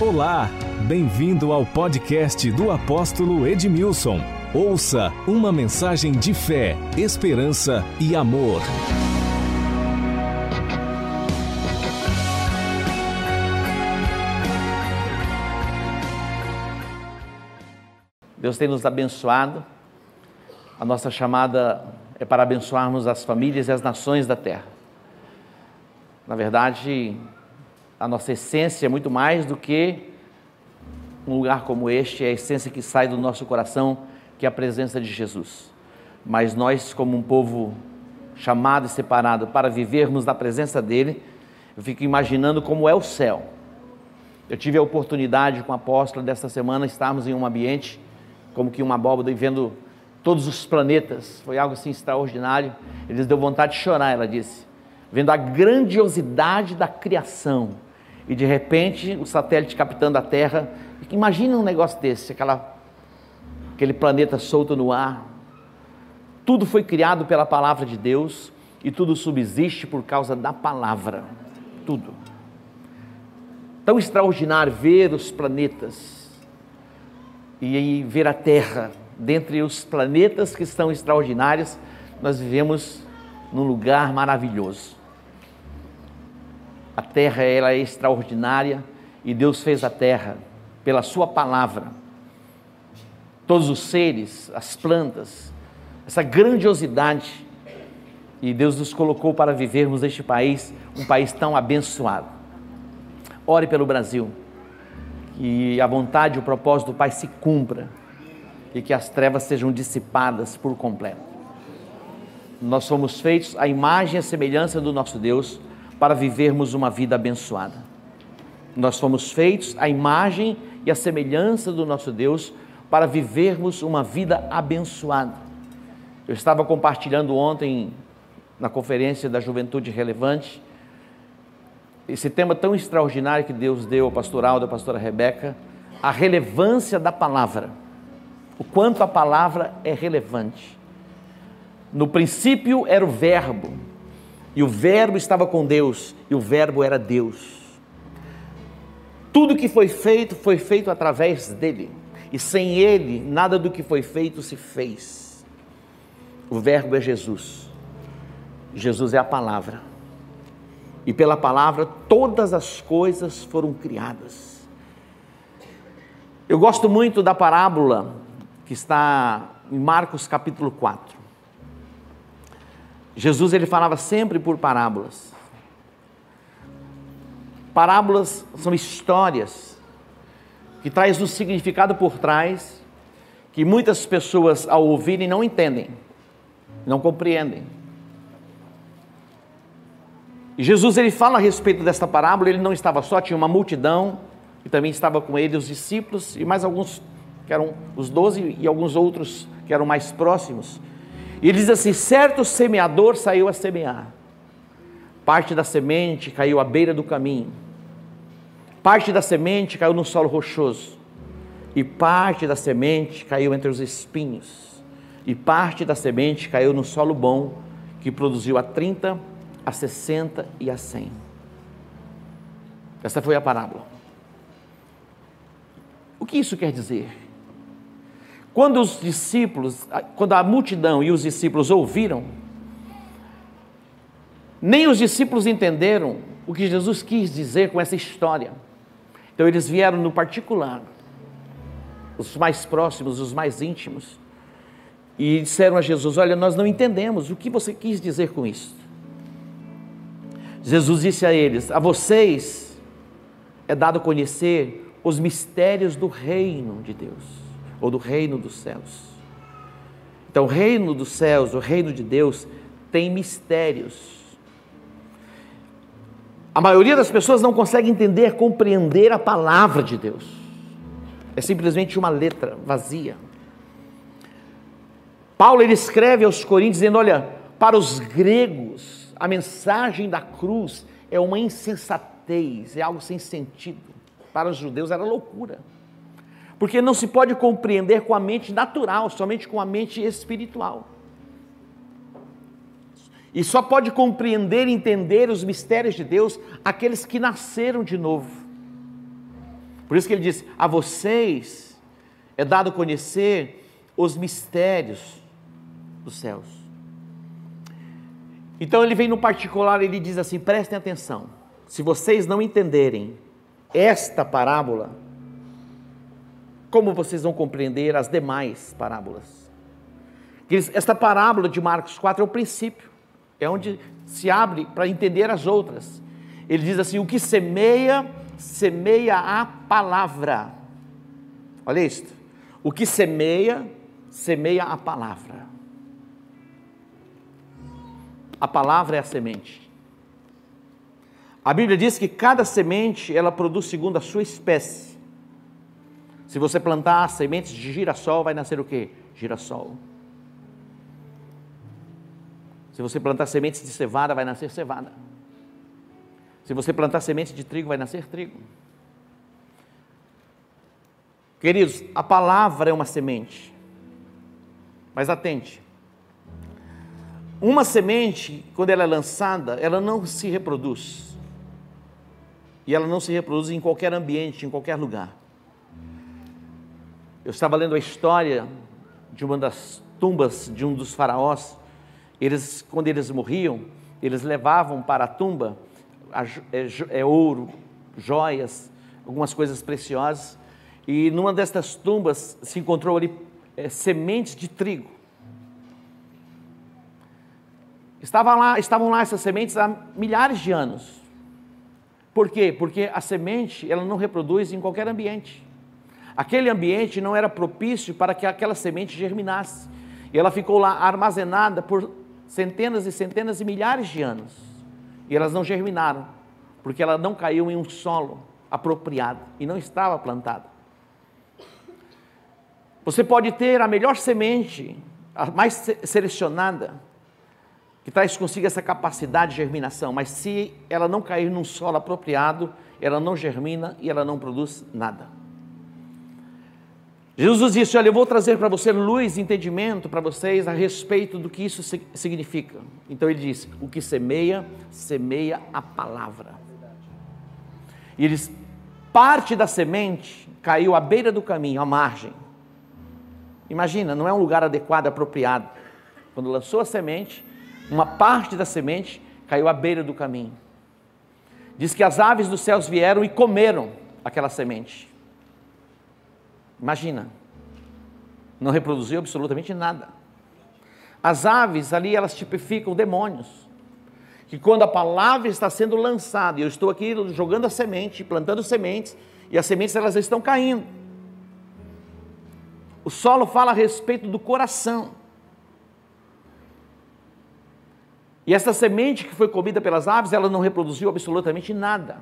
Olá, bem-vindo ao podcast do apóstolo Edmilson. Ouça uma mensagem de fé, esperança e amor. Deus tem nos abençoado. A nossa chamada é para abençoarmos as famílias e as nações da terra. Na verdade, a nossa essência é muito mais do que um lugar como este, é a essência que sai do nosso coração, que é a presença de Jesus. Mas nós, como um povo chamado e separado para vivermos na presença dele, eu fico imaginando como é o céu. Eu tive a oportunidade com a apóstola desta semana estarmos em um ambiente como que uma abóbora e vendo todos os planetas. Foi algo assim extraordinário. Eles deu vontade de chorar, ela disse, vendo a grandiosidade da criação e de repente o satélite captando a Terra. Imagina um negócio desse, aquela, aquele planeta solto no ar. Tudo foi criado pela palavra de Deus e tudo subsiste por causa da palavra. Tudo. Tão extraordinário ver os planetas e ver a Terra. Dentre os planetas que estão extraordinários, nós vivemos num lugar maravilhoso. A terra é extraordinária e Deus fez a terra pela sua palavra. Todos os seres, as plantas, essa grandiosidade. E Deus nos colocou para vivermos neste país, um país tão abençoado. Ore pelo Brasil, que a vontade e o propósito do Pai se cumpra e que as trevas sejam dissipadas por completo. Nós somos feitos à imagem e semelhança do nosso Deus para vivermos uma vida abençoada. Nós fomos feitos à imagem e à semelhança do nosso Deus para vivermos uma vida abençoada. Eu estava compartilhando ontem na conferência da Juventude Relevante esse tema tão extraordinário que Deus deu ao pastoral da pastora Rebeca, a relevância da palavra. O quanto a palavra é relevante. No princípio era o Verbo, e o Verbo estava com Deus, e o Verbo era Deus. Tudo que foi feito foi feito através dele, e sem ele, nada do que foi feito se fez. O Verbo é Jesus, Jesus é a palavra, e pela palavra todas as coisas foram criadas. Eu gosto muito da parábola que está em Marcos capítulo 4. Jesus ele falava sempre por parábolas. Parábolas são histórias que traz um significado por trás que muitas pessoas ao ouvirem não entendem, não compreendem. E Jesus ele fala a respeito desta parábola, ele não estava só, tinha uma multidão e também estava com ele os discípulos e mais alguns que eram os doze e alguns outros que eram mais próximos. E diz assim: certo semeador saiu a semear. Parte da semente caiu à beira do caminho. Parte da semente caiu no solo rochoso. E parte da semente caiu entre os espinhos. E parte da semente caiu no solo bom, que produziu a 30, a 60 e a 100. Essa foi a parábola. O que isso quer dizer? Quando os discípulos, quando a multidão e os discípulos ouviram, nem os discípulos entenderam o que Jesus quis dizer com essa história. Então eles vieram no particular, os mais próximos, os mais íntimos, e disseram a Jesus: Olha, nós não entendemos o que você quis dizer com isso. Jesus disse a eles: A vocês é dado conhecer os mistérios do reino de Deus ou do reino dos céus. Então, o reino dos céus, o reino de Deus, tem mistérios. A maioria das pessoas não consegue entender, compreender a palavra de Deus. É simplesmente uma letra vazia. Paulo ele escreve aos Coríntios dizendo: Olha, para os gregos, a mensagem da cruz é uma insensatez, é algo sem sentido. Para os judeus era loucura porque não se pode compreender com a mente natural, somente com a mente espiritual. E só pode compreender e entender os mistérios de Deus aqueles que nasceram de novo. Por isso que ele diz: A vocês é dado conhecer os mistérios dos céus. Então ele vem no particular, ele diz assim: prestem atenção, se vocês não entenderem esta parábola, como vocês vão compreender as demais parábolas? Esta parábola de Marcos 4 é o princípio, é onde se abre para entender as outras. Ele diz assim: o que semeia, semeia a palavra. Olha isto. O que semeia, semeia a palavra. A palavra é a semente. A Bíblia diz que cada semente ela produz segundo a sua espécie. Se você plantar sementes de girassol, vai nascer o quê? Girassol. Se você plantar sementes de cevada, vai nascer cevada. Se você plantar sementes de trigo, vai nascer trigo. Queridos, a palavra é uma semente. Mas atente. Uma semente, quando ela é lançada, ela não se reproduz. E ela não se reproduz em qualquer ambiente, em qualquer lugar. Eu estava lendo a história de uma das tumbas de um dos faraós eles, quando eles morriam, eles levavam para a tumba é, é, ouro, joias, algumas coisas preciosas. E numa destas tumbas se encontrou ali é, sementes de trigo. Estavam lá, estavam lá essas sementes há milhares de anos. Por quê? Porque a semente ela não reproduz em qualquer ambiente. Aquele ambiente não era propício para que aquela semente germinasse. E ela ficou lá armazenada por centenas e centenas e milhares de anos. E elas não germinaram, porque ela não caiu em um solo apropriado e não estava plantada. Você pode ter a melhor semente, a mais selecionada, que traz consigo essa capacidade de germinação, mas se ela não cair num solo apropriado, ela não germina e ela não produz nada. Jesus disse: Olha, eu vou trazer para você luz e entendimento para vocês a respeito do que isso significa. Então ele disse: O que semeia, semeia a palavra. E ele diz: Parte da semente caiu à beira do caminho, à margem. Imagina, não é um lugar adequado, apropriado. Quando lançou a semente, uma parte da semente caiu à beira do caminho. Diz que as aves dos céus vieram e comeram aquela semente. Imagina, não reproduziu absolutamente nada. As aves ali, elas tipificam demônios. Que quando a palavra está sendo lançada, e eu estou aqui jogando a semente, plantando sementes, e as sementes elas estão caindo. O solo fala a respeito do coração. E essa semente que foi comida pelas aves, ela não reproduziu absolutamente nada.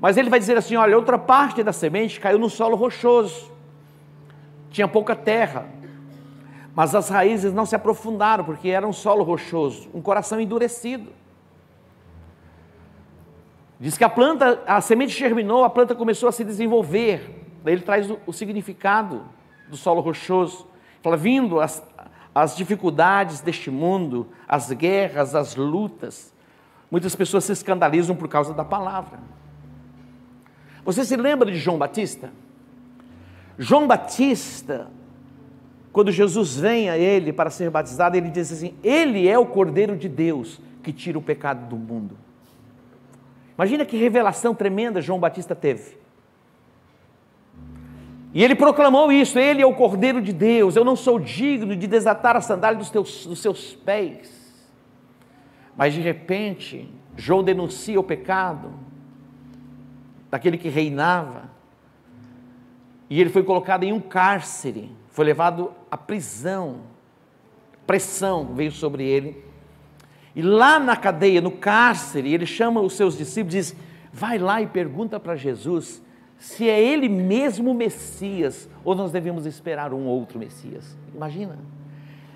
Mas ele vai dizer assim: olha, outra parte da semente caiu no solo rochoso tinha pouca terra, mas as raízes não se aprofundaram porque era um solo rochoso, um coração endurecido. Diz que a planta, a semente germinou, a planta começou a se desenvolver. Daí ele traz o, o significado do solo rochoso. Fala, vindo as, as dificuldades deste mundo, as guerras, as lutas, muitas pessoas se escandalizam por causa da palavra. Você se lembra de João Batista? João Batista, quando Jesus vem a ele para ser batizado, ele diz assim: Ele é o Cordeiro de Deus que tira o pecado do mundo. Imagina que revelação tremenda João Batista teve. E ele proclamou isso: Ele é o Cordeiro de Deus, eu não sou digno de desatar a sandália dos, teus, dos seus pés. Mas de repente, João denuncia o pecado daquele que reinava e ele foi colocado em um cárcere, foi levado à prisão. Pressão veio sobre ele. E lá na cadeia, no cárcere, ele chama os seus discípulos e diz: Vai lá e pergunta para Jesus se é ele mesmo o Messias ou nós devemos esperar um outro Messias. Imagina.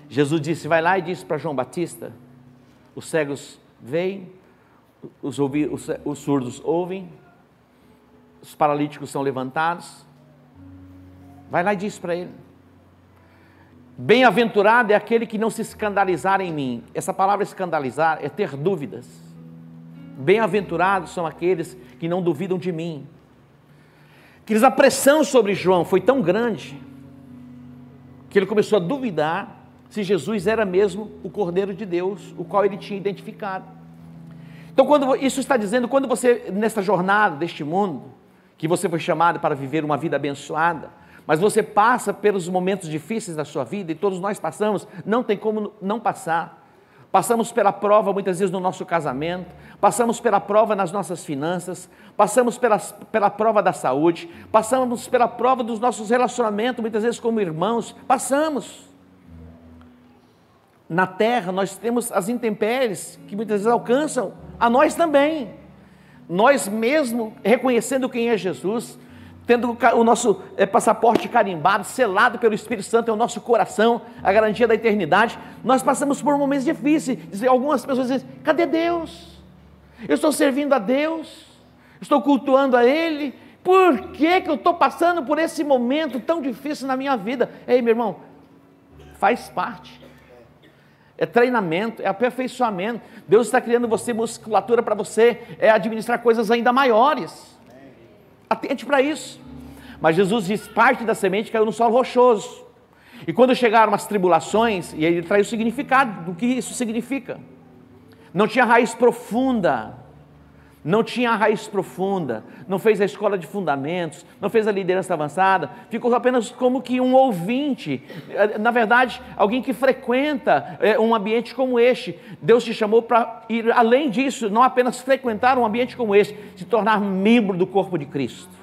Jesus disse: Vai lá e disse para João Batista: Os cegos veem, os, ouvi, os, os surdos ouvem, os paralíticos são levantados, Vai lá e diz para ele. Bem-aventurado é aquele que não se escandalizar em mim. Essa palavra escandalizar é ter dúvidas. Bem-aventurados são aqueles que não duvidam de mim. Queridos, a pressão sobre João foi tão grande que ele começou a duvidar se Jesus era mesmo o Cordeiro de Deus, o qual ele tinha identificado. Então, quando isso está dizendo, quando você, nessa jornada deste mundo, que você foi chamado para viver uma vida abençoada, mas você passa pelos momentos difíceis da sua vida, e todos nós passamos, não tem como não passar. Passamos pela prova muitas vezes no nosso casamento, passamos pela prova nas nossas finanças, passamos pela, pela prova da saúde, passamos pela prova dos nossos relacionamentos, muitas vezes como irmãos, passamos. Na terra nós temos as intempéries que muitas vezes alcançam a nós também. Nós mesmo reconhecendo quem é Jesus, tendo o nosso é, passaporte carimbado, selado pelo Espírito Santo, é o nosso coração, a garantia da eternidade. Nós passamos por momentos difíceis. Algumas pessoas dizem: cadê Deus? Eu estou servindo a Deus, estou cultuando a Ele. Por que, que eu estou passando por esse momento tão difícil na minha vida? Ei, meu irmão, faz parte. É treinamento, é aperfeiçoamento. Deus está criando você musculatura para você é administrar coisas ainda maiores. Atente para isso. Mas Jesus diz: parte da semente caiu no solo rochoso. E quando chegaram as tribulações, e ele traz o significado do que isso significa. Não tinha raiz profunda, não tinha raiz profunda, não fez a escola de fundamentos, não fez a liderança avançada, ficou apenas como que um ouvinte, na verdade, alguém que frequenta é, um ambiente como este. Deus te chamou para ir além disso, não apenas frequentar um ambiente como este, se tornar membro do corpo de Cristo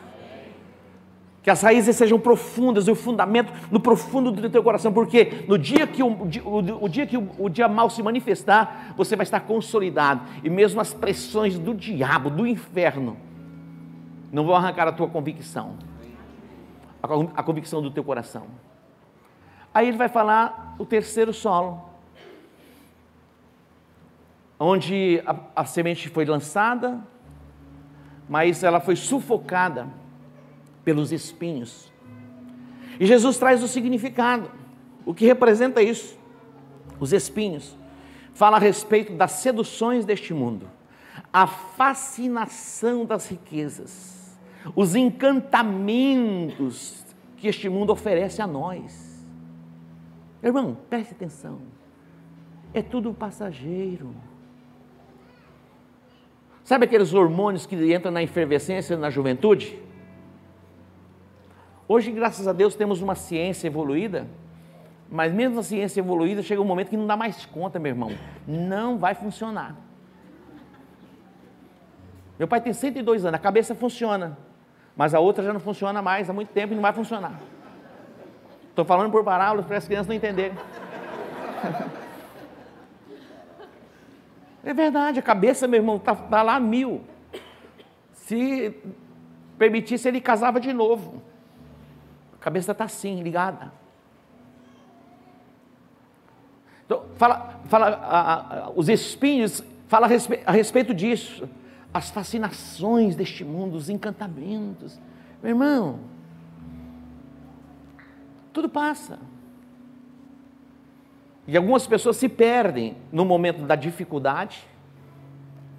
que as raízes sejam profundas e o fundamento no profundo do teu coração, porque no dia que o, o, o dia que o, o, dia mal se manifestar, você vai estar consolidado, e mesmo as pressões do diabo, do inferno, não vão arrancar a tua convicção, a, a convicção do teu coração. Aí ele vai falar o terceiro solo, onde a, a semente foi lançada, mas ela foi sufocada pelos espinhos. E Jesus traz o significado, o que representa isso. Os espinhos fala a respeito das seduções deste mundo, a fascinação das riquezas, os encantamentos que este mundo oferece a nós. Irmão, preste atenção. É tudo passageiro. Sabe aqueles hormônios que entram na efervescência na juventude? Hoje, graças a Deus, temos uma ciência evoluída, mas mesmo a ciência evoluída, chega um momento que não dá mais conta, meu irmão. Não vai funcionar. Meu pai tem 102 anos, a cabeça funciona, mas a outra já não funciona mais há muito tempo e não vai funcionar. Estou falando por parábolas para as crianças não entenderem. É verdade, a cabeça, meu irmão, está tá lá mil. Se permitisse, ele casava de novo cabeça está assim, ligada. Então, fala, fala a, a, os espinhos, fala a a respeito disso, as fascinações deste mundo, os encantamentos. Meu irmão, tudo passa. E algumas pessoas se perdem no momento da dificuldade,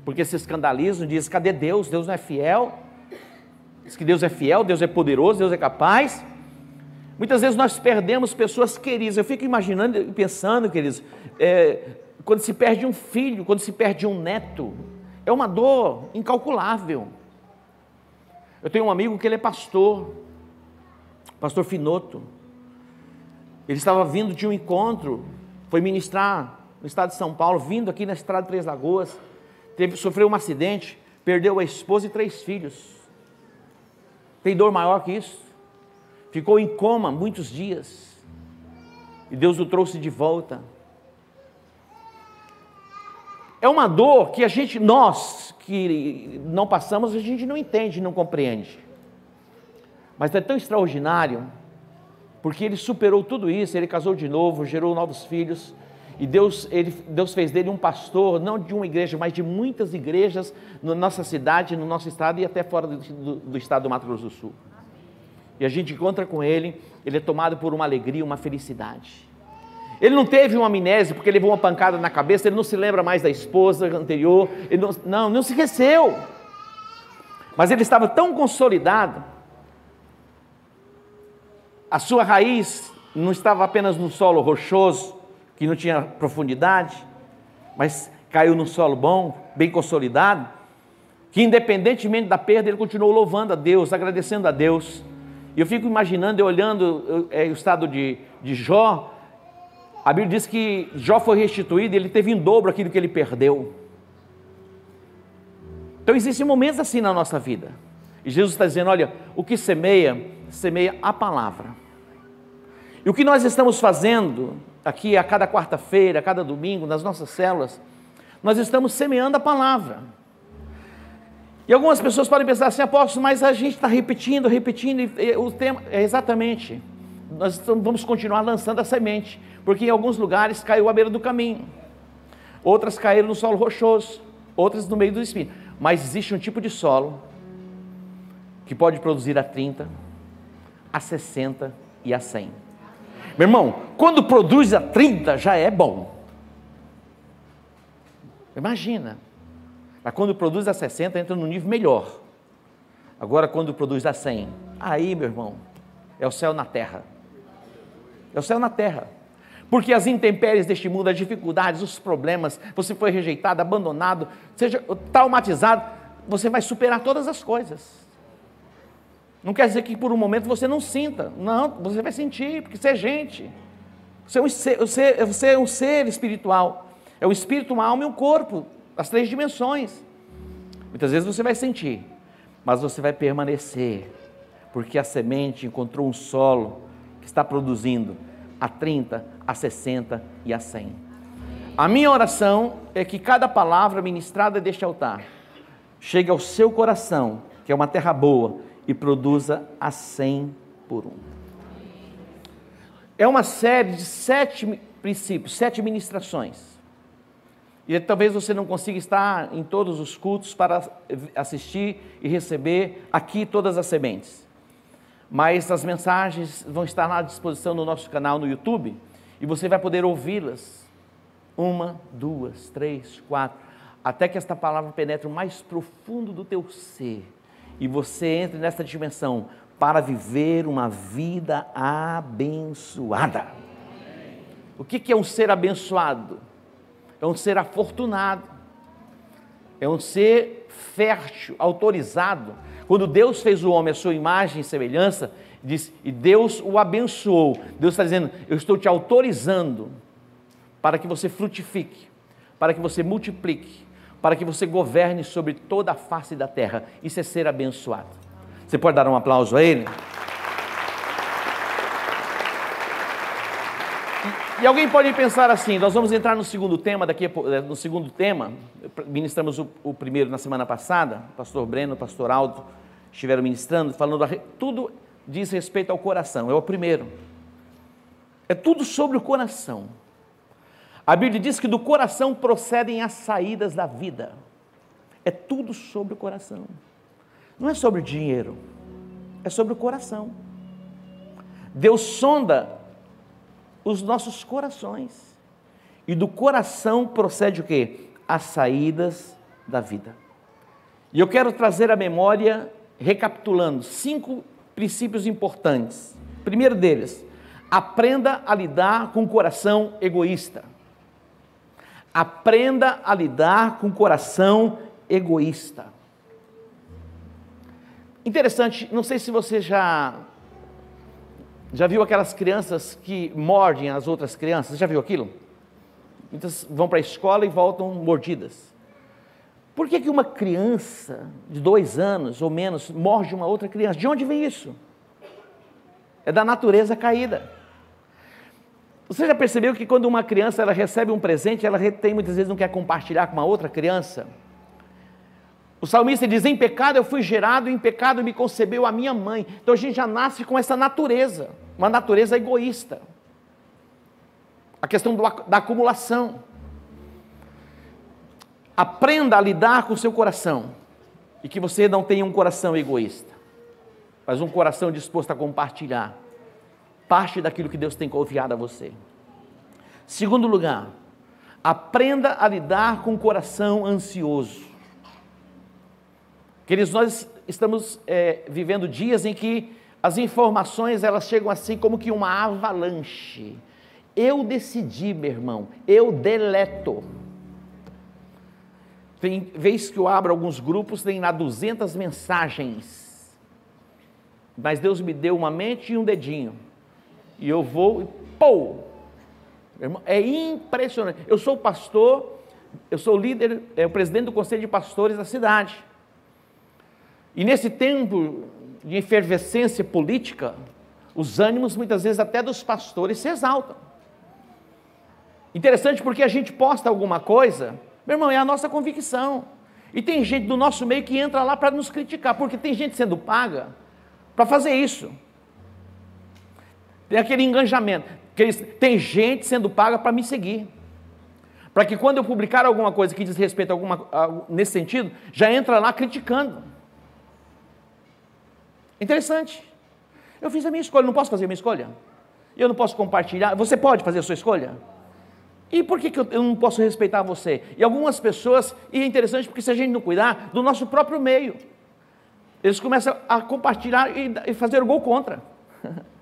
porque se escandalizam, dizem: cadê Deus? Deus não é fiel. Diz que Deus é fiel, Deus é poderoso, Deus é capaz. Muitas vezes nós perdemos pessoas queridas. Eu fico imaginando e pensando, queridos, é, quando se perde um filho, quando se perde um neto, é uma dor incalculável. Eu tenho um amigo que ele é pastor, pastor Finoto. Ele estava vindo de um encontro, foi ministrar no estado de São Paulo, vindo aqui na estrada de Três Lagoas, teve, sofreu um acidente, perdeu a esposa e três filhos. Tem dor maior que isso? Ficou em coma muitos dias, e Deus o trouxe de volta. É uma dor que a gente, nós que não passamos, a gente não entende, não compreende. Mas é tão extraordinário, porque ele superou tudo isso, ele casou de novo, gerou novos filhos, e Deus, ele, Deus fez dele um pastor, não de uma igreja, mas de muitas igrejas na nossa cidade, no nosso estado e até fora do, do, do estado do Mato Grosso do Sul e a gente encontra com ele, ele é tomado por uma alegria, uma felicidade. Ele não teve uma amnésia porque levou uma pancada na cabeça, ele não se lembra mais da esposa anterior, ele não, não, não se esqueceu. Mas ele estava tão consolidado a sua raiz não estava apenas no solo rochoso, que não tinha profundidade, mas caiu num solo bom, bem consolidado, que independentemente da perda, ele continuou louvando a Deus, agradecendo a Deus. E eu fico imaginando, eu olhando é, o estado de, de Jó, a Bíblia diz que Jó foi restituído e ele teve em dobro aquilo que ele perdeu. Então existem momentos assim na nossa vida. E Jesus está dizendo: olha, o que semeia, semeia a palavra. E o que nós estamos fazendo aqui a cada quarta-feira, a cada domingo, nas nossas células, nós estamos semeando a palavra. E algumas pessoas podem pensar assim, apóstolo, mas a gente está repetindo, repetindo, o tema é exatamente. Nós vamos continuar lançando a semente, porque em alguns lugares caiu à beira do caminho, outras caíram no solo rochoso, outras no meio do espinho. Mas existe um tipo de solo que pode produzir a 30, a 60 e a 100. Meu irmão, quando produz a 30 já é bom. Imagina. Mas quando produz a 60 entra no nível melhor. Agora quando produz a 100, aí, meu irmão, é o céu na terra. É o céu na terra. Porque as intempéries deste mundo, as dificuldades, os problemas, você foi rejeitado, abandonado, seja traumatizado, você vai superar todas as coisas. Não quer dizer que por um momento você não sinta. Não, você vai sentir, porque você é gente. Você é um ser, você, é um ser espiritual. É um espírito, uma alma e um corpo. As três dimensões. Muitas vezes você vai sentir, mas você vai permanecer, porque a semente encontrou um solo que está produzindo a 30, a 60 e a 100. A minha oração é que cada palavra ministrada deste altar chegue ao seu coração, que é uma terra boa, e produza a 100 por um. É uma série de sete princípios, sete ministrações. E talvez você não consiga estar em todos os cultos para assistir e receber aqui todas as sementes. Mas as mensagens vão estar à disposição no nosso canal no YouTube e você vai poder ouvi-las. Uma, duas, três, quatro, até que esta palavra penetre o mais profundo do teu ser e você entre nessa dimensão para viver uma vida abençoada. O que é um ser abençoado? É um ser afortunado, é um ser fértil, autorizado. Quando Deus fez o homem à sua imagem e semelhança, diz, e Deus o abençoou. Deus está dizendo: Eu estou te autorizando para que você frutifique, para que você multiplique, para que você governe sobre toda a face da terra. Isso é ser abençoado. Você pode dar um aplauso a Ele? E, alguém pode pensar assim: nós vamos entrar no segundo tema daqui, eh, no segundo tema. Ministramos o, o primeiro na semana passada. Pastor Breno, pastor Aldo estiveram ministrando, falando tudo diz respeito ao coração. É o primeiro. É tudo sobre o coração. A Bíblia diz que do coração procedem as saídas da vida. É tudo sobre o coração. Não é sobre dinheiro, é sobre o coração. Deus sonda os nossos corações. E do coração procede o quê? As saídas da vida. E eu quero trazer à memória, recapitulando, cinco princípios importantes. Primeiro deles, aprenda a lidar com o coração egoísta. Aprenda a lidar com o coração egoísta. Interessante, não sei se você já já viu aquelas crianças que mordem as outras crianças? Já viu aquilo? Muitas vão para a escola e voltam mordidas. Por que, que uma criança de dois anos ou menos morde uma outra criança? De onde vem isso? É da natureza caída. Você já percebeu que quando uma criança ela recebe um presente, ela retém muitas vezes não quer compartilhar com uma outra criança? O salmista diz: Em pecado eu fui gerado, em pecado me concebeu a minha mãe. Então a gente já nasce com essa natureza, uma natureza egoísta. A questão do, da acumulação. Aprenda a lidar com o seu coração e que você não tenha um coração egoísta, mas um coração disposto a compartilhar parte daquilo que Deus tem confiado a você. Segundo lugar, aprenda a lidar com o coração ansioso. Queridos, nós estamos é, vivendo dias em que as informações elas chegam assim como que uma avalanche. Eu decidi, meu irmão, eu deleto. Tem vez que eu abro alguns grupos, tem lá 200 mensagens. Mas Deus me deu uma mente e um dedinho. E eu vou e pô! É impressionante. Eu sou pastor, eu sou líder, é o presidente do conselho de pastores da cidade. E nesse tempo de efervescência política, os ânimos muitas vezes até dos pastores se exaltam. Interessante porque a gente posta alguma coisa, meu irmão, é a nossa convicção. E tem gente do nosso meio que entra lá para nos criticar, porque tem gente sendo paga para fazer isso. Tem aquele engajamento. Tem gente sendo paga para me seguir. Para que quando eu publicar alguma coisa que diz respeito a alguma, a, nesse sentido, já entra lá criticando. Interessante. Eu fiz a minha escolha, não posso fazer a minha escolha? Eu não posso compartilhar? Você pode fazer a sua escolha? E por que, que eu, não posso respeitar você? E algumas pessoas, e é interessante porque se a gente não cuidar do nosso próprio meio, eles começam a compartilhar e, e fazer o gol contra.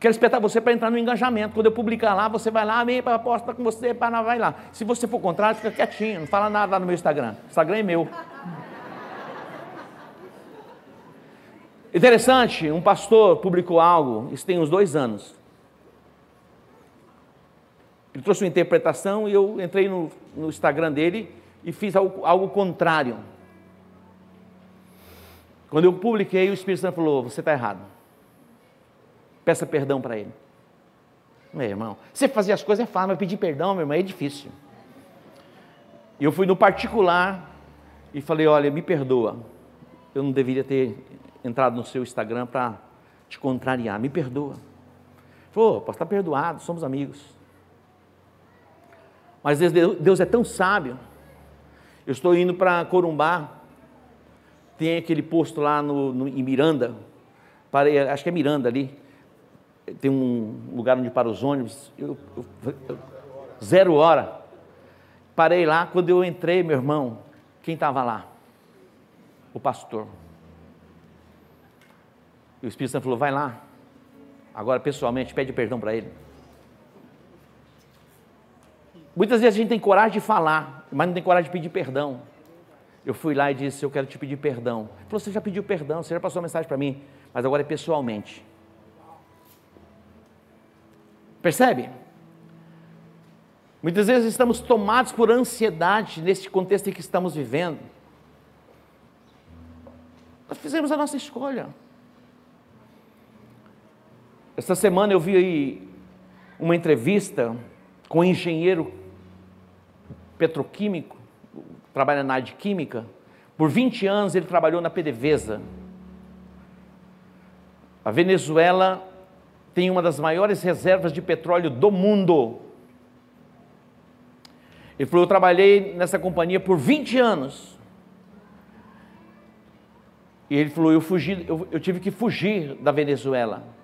Quero respeitar você para entrar no engajamento. Quando eu publicar lá, você vai lá, amém, aposta com você, para vai lá. Se você for contrário, fica quietinho, não fala nada lá no meu Instagram. Instagram é meu. Interessante, um pastor publicou algo, isso tem uns dois anos. Ele trouxe uma interpretação e eu entrei no, no Instagram dele e fiz algo, algo, contrário. Quando eu publiquei, o Espírito Santo falou: Você está errado. Peça perdão para ele. Meu irmão, você fazer as coisas é fácil, mas pedir perdão, meu irmão, é difícil. E eu fui no particular e falei: Olha, me perdoa. Eu não deveria ter entrado no seu Instagram para te contrariar, me perdoa. Falou, posso estar perdoado, somos amigos. Mas Deus é tão sábio. Eu estou indo para Corumbá, tem aquele posto lá no, no, em Miranda, parei, acho que é Miranda ali, tem um lugar onde para os ônibus, eu, eu, eu, zero hora. Parei lá, quando eu entrei, meu irmão, quem estava lá? O pastor. E o Espírito Santo falou: vai lá, agora pessoalmente, pede perdão para ele. Muitas vezes a gente tem coragem de falar, mas não tem coragem de pedir perdão. Eu fui lá e disse: Eu quero te pedir perdão. Ele falou: Você já pediu perdão, você já passou a mensagem para mim, mas agora é pessoalmente. Percebe? Muitas vezes estamos tomados por ansiedade nesse contexto em que estamos vivendo. Nós fizemos a nossa escolha. Essa semana eu vi uma entrevista com um engenheiro petroquímico, trabalha na área de química. Por 20 anos ele trabalhou na PDVSA. A Venezuela tem uma das maiores reservas de petróleo do mundo. Ele falou: Eu trabalhei nessa companhia por 20 anos. E ele falou: Eu, fugi, eu, eu tive que fugir da Venezuela.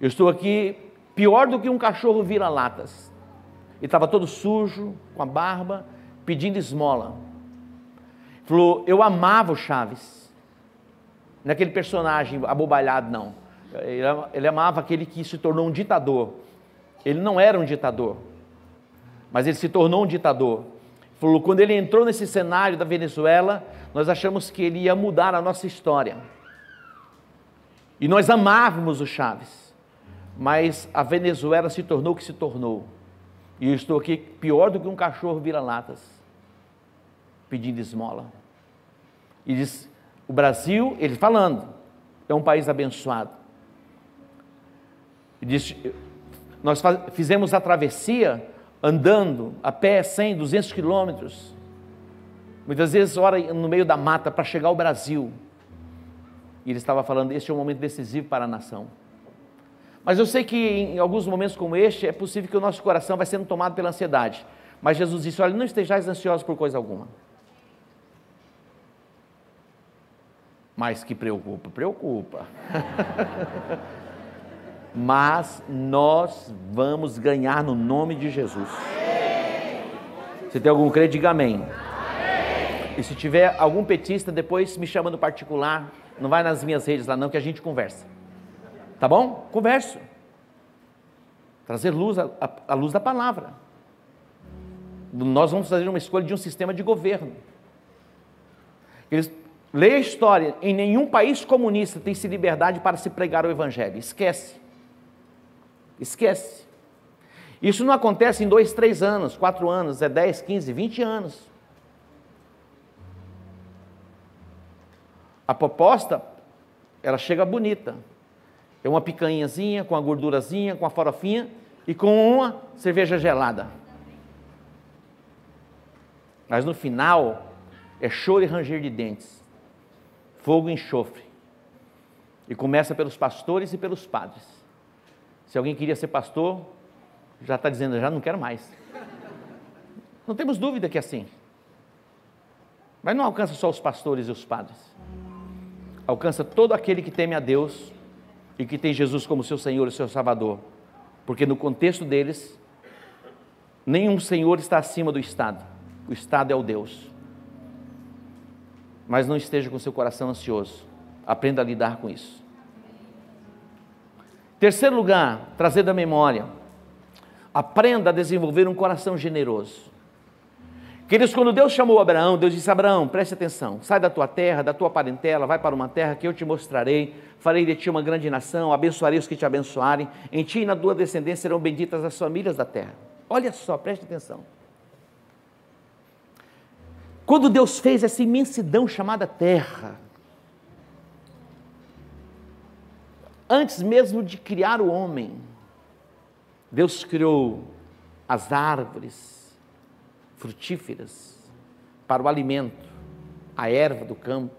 Eu estou aqui pior do que um cachorro vira-latas. Ele estava todo sujo, com a barba, pedindo esmola. Falou, eu amava o Chaves. Não é aquele personagem abobalhado, não. Ele, ele amava aquele que se tornou um ditador. Ele não era um ditador, mas ele se tornou um ditador. Falou, quando ele entrou nesse cenário da Venezuela, nós achamos que ele ia mudar a nossa história. E nós amávamos o Chaves mas a Venezuela se tornou o que se tornou. E estou aqui pior do que um cachorro vira-latas, pedindo esmola. E diz: o Brasil, ele falando, é um país abençoado. E diz: nós fizemos a travessia andando a pé 100, 200 quilômetros, muitas vezes hora no meio da mata para chegar ao Brasil. E ele estava falando: este é um momento decisivo para a nação. Mas eu sei que em alguns momentos como este, é possível que o nosso coração vai sendo tomado pela ansiedade. Mas Jesus disse: Olha, não estejais ansiosos por coisa alguma. Mas que preocupa, preocupa. Mas nós vamos ganhar no nome de Jesus. Se tem algum crente, diga amém. E se tiver algum petista, depois me chama no particular Não vai nas minhas redes lá não que a gente conversa. Tá bom? Converso. Trazer luz à luz da palavra. Nós vamos fazer uma escolha de um sistema de governo. Eles, leia a história, em nenhum país comunista tem-se liberdade para se pregar o evangelho. Esquece. Esquece. Isso não acontece em dois, três anos, quatro anos, é 10, 15, 20 anos. A proposta, ela chega bonita. É uma picanhazinha com a gordurazinha, com a farofinha e com uma cerveja gelada. Mas no final é choro e ranger de dentes, fogo e enxofre. E começa pelos pastores e pelos padres. Se alguém queria ser pastor, já está dizendo, já não quero mais. Não temos dúvida que é assim. Mas não alcança só os pastores e os padres. Alcança todo aquele que teme a Deus e que tem Jesus como seu Senhor e seu Salvador. Porque no contexto deles, nenhum Senhor está acima do Estado. O Estado é o Deus. Mas não esteja com seu coração ansioso. Aprenda a lidar com isso. Terceiro lugar, trazer da memória Aprenda a desenvolver um coração generoso. Queridos, quando Deus chamou Abraão, Deus disse: Abraão, preste atenção, sai da tua terra, da tua parentela, vai para uma terra que eu te mostrarei, farei de ti uma grande nação, abençoarei os que te abençoarem, em ti e na tua descendência serão benditas as famílias da terra. Olha só, preste atenção. Quando Deus fez essa imensidão chamada terra, antes mesmo de criar o homem, Deus criou as árvores frutíferas para o alimento, a erva do campo.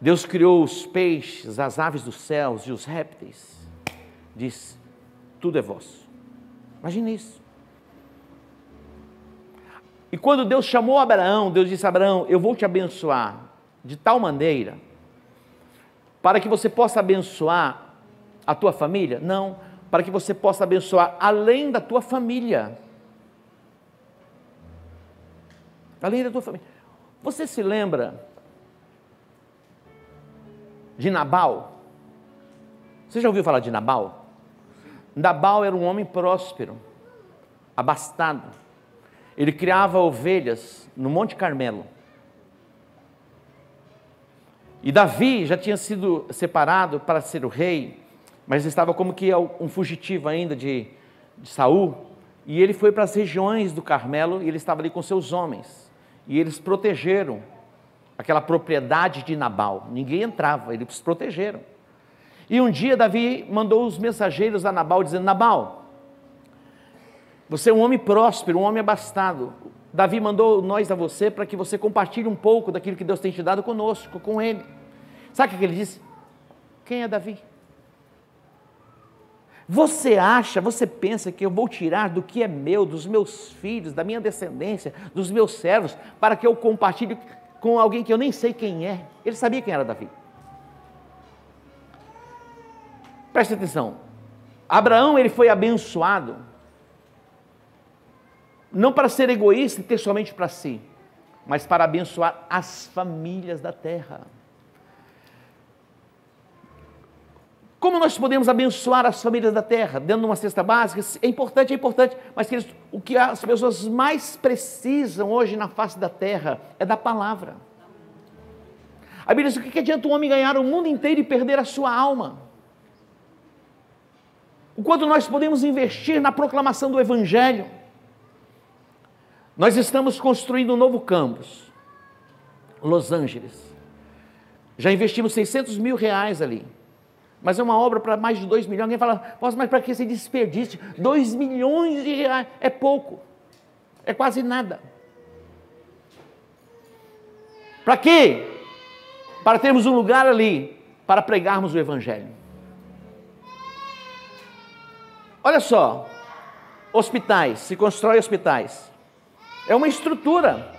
Deus criou os peixes, as aves dos céus e os répteis. Diz: tudo é vosso. Imagine isso. E quando Deus chamou Abraão, Deus disse: Abraão, eu vou te abençoar de tal maneira para que você possa abençoar a tua família? Não, para que você possa abençoar além da tua família. Além da tua família. Você se lembra de Nabal? Você já ouviu falar de Nabal? Nabal era um homem próspero, abastado. Ele criava ovelhas no Monte Carmelo. E Davi já tinha sido separado para ser o rei mas estava como que um fugitivo ainda de, de Saul, e ele foi para as regiões do Carmelo e ele estava ali com seus homens, e eles protegeram aquela propriedade de Nabal, ninguém entrava, eles protegeram. E um dia Davi mandou os mensageiros a Nabal dizendo: Nabal, você é um homem próspero, um homem abastado. Davi mandou nós a você para que você compartilhe um pouco daquilo que Deus tem te dado conosco, com ele. Sabe o que ele disse? Quem é Davi? Você acha, você pensa que eu vou tirar do que é meu, dos meus filhos, da minha descendência, dos meus servos, para que eu compartilhe com alguém que eu nem sei quem é? Ele sabia quem era Davi. Preste atenção. Abraão ele foi abençoado não para ser egoísta e ter somente para si, mas para abençoar as famílias da terra. Como nós podemos abençoar as famílias da terra? Dando uma cesta básica? É importante, é importante. Mas queridos, o que as pessoas mais precisam hoje na face da terra é da palavra. A Bíblia diz: o que adianta um homem ganhar o mundo inteiro e perder a sua alma? O quanto nós podemos investir na proclamação do Evangelho? Nós estamos construindo um novo campus, Los Angeles. Já investimos 600 mil reais ali mas é uma obra para mais de 2 milhões. Alguém fala, posso, mas para que esse desperdício? 2 milhões de reais é pouco, é quase nada. Para quê? Para termos um lugar ali para pregarmos o Evangelho. Olha só, hospitais, se constrói hospitais. É uma estrutura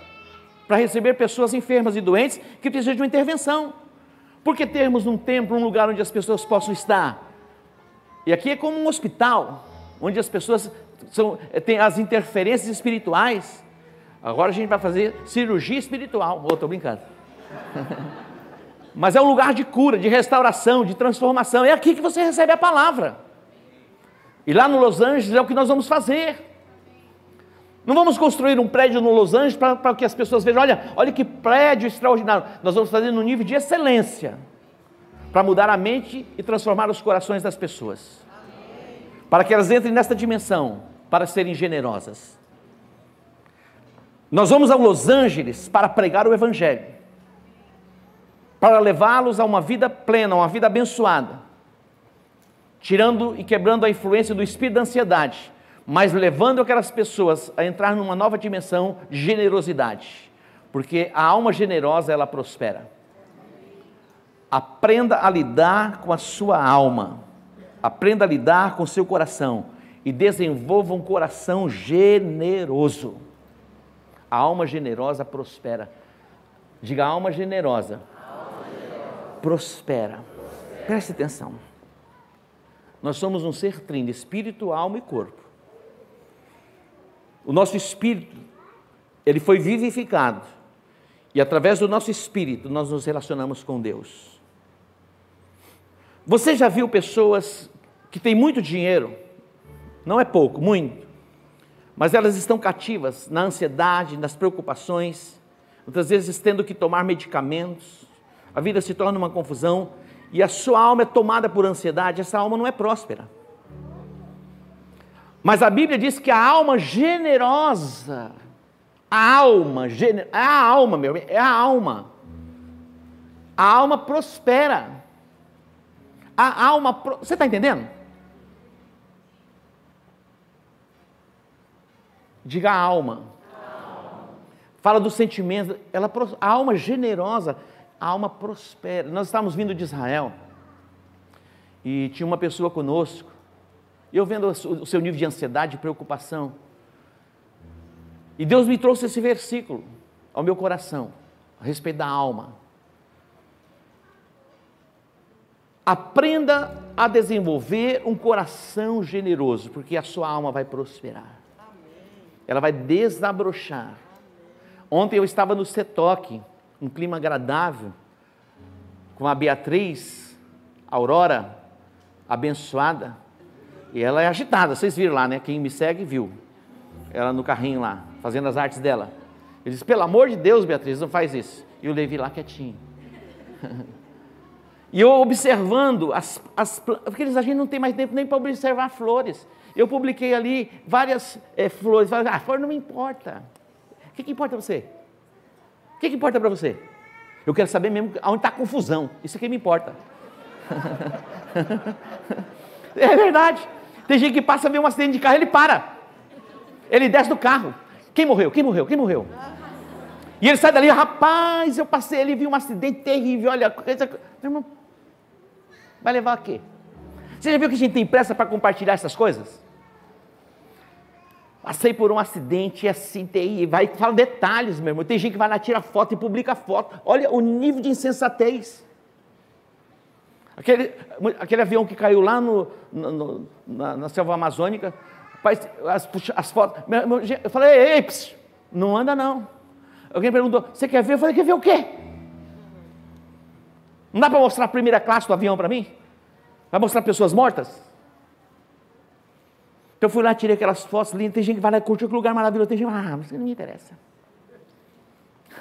para receber pessoas enfermas e doentes que precisam de uma intervenção. Por que termos um templo, um lugar onde as pessoas possam estar? E aqui é como um hospital, onde as pessoas são, eh, têm as interferências espirituais. Agora a gente vai fazer cirurgia espiritual. Oh, estou brincando. Mas é um lugar de cura, de restauração, de transformação. É aqui que você recebe a palavra. E lá no Los Angeles é o que nós vamos fazer. Não vamos construir um prédio no Los Angeles para que as pessoas vejam, olha, olha que prédio extraordinário. Nós vamos fazer no nível de excelência para mudar a mente e transformar os corações das pessoas. Para que elas entrem nesta dimensão, para serem generosas. Nós vamos a Los Angeles para pregar o Evangelho, para levá-los a uma vida plena, uma vida abençoada, tirando e quebrando a influência do espírito da ansiedade, mas levando aquelas pessoas a entrar numa nova dimensão de generosidade, porque a alma generosa ela prospera. Aprenda a lidar com a sua alma, aprenda a lidar com o seu coração e desenvolva um coração generoso. A alma generosa prospera. Diga, a alma generosa, alma. Prospera. prospera. Preste atenção. Nós somos um ser trino, espírito, alma e corpo. O nosso espírito, ele foi vivificado. E através do nosso espírito nós nos relacionamos com Deus. Você já viu pessoas que têm muito dinheiro? Não é pouco, muito. Mas elas estão cativas na ansiedade, nas preocupações, muitas vezes tendo que tomar medicamentos. A vida se torna uma confusão e a sua alma é tomada por ansiedade, essa alma não é próspera. Mas a Bíblia diz que a alma generosa, a alma, é a alma, meu, é a alma. A alma prospera. A alma, você está entendendo? Diga a alma. Fala dos sentimentos. Ela, a alma generosa, a alma prospera. Nós estávamos vindo de Israel e tinha uma pessoa conosco eu vendo o seu nível de ansiedade e preocupação. E Deus me trouxe esse versículo ao meu coração, a respeito da alma. Aprenda a desenvolver um coração generoso, porque a sua alma vai prosperar. Ela vai desabrochar. Ontem eu estava no Setoque, um clima agradável, com a Beatriz, a Aurora, abençoada. E ela é agitada, vocês viram lá, né? Quem me segue viu. Ela no carrinho lá, fazendo as artes dela. Ele disse: pelo amor de Deus, Beatriz, não faz isso. E o Levi lá quietinho. e eu observando as, as porque a gente não tem mais tempo nem para observar flores. Eu publiquei ali várias é, flores. Falei, ah, flor não me importa. O que, que importa para você? O que, que importa para você? Eu quero saber mesmo onde está a confusão. Isso que me importa. é verdade. Tem gente que passa, vê um acidente de carro, ele para. Ele desce do carro. Quem morreu? Quem morreu? Quem morreu? E ele sai dali, rapaz, eu passei ali, vi um acidente terrível, olha, coisa... irmão, vai levar a quê? Você já viu que a gente tem pressa para compartilhar essas coisas? Passei por um acidente assim, tem, vai fala detalhes, meu irmão. Tem gente que vai lá, tira foto e publica foto. Olha o nível de insensatez. Aquele, aquele avião que caiu lá no, no, na, na, selva amazônica, as, as fotos. Eu falei, ei, psiu, não anda não. Alguém perguntou, você quer ver? Eu falei, quer ver o quê? Não dá para mostrar a primeira classe do avião para mim? Vai mostrar pessoas mortas? Então eu fui lá, tirei aquelas fotos lindas. Tem gente que vai lá e curte aquele lugar maravilhoso. Tem gente que ah, mas não me interessa.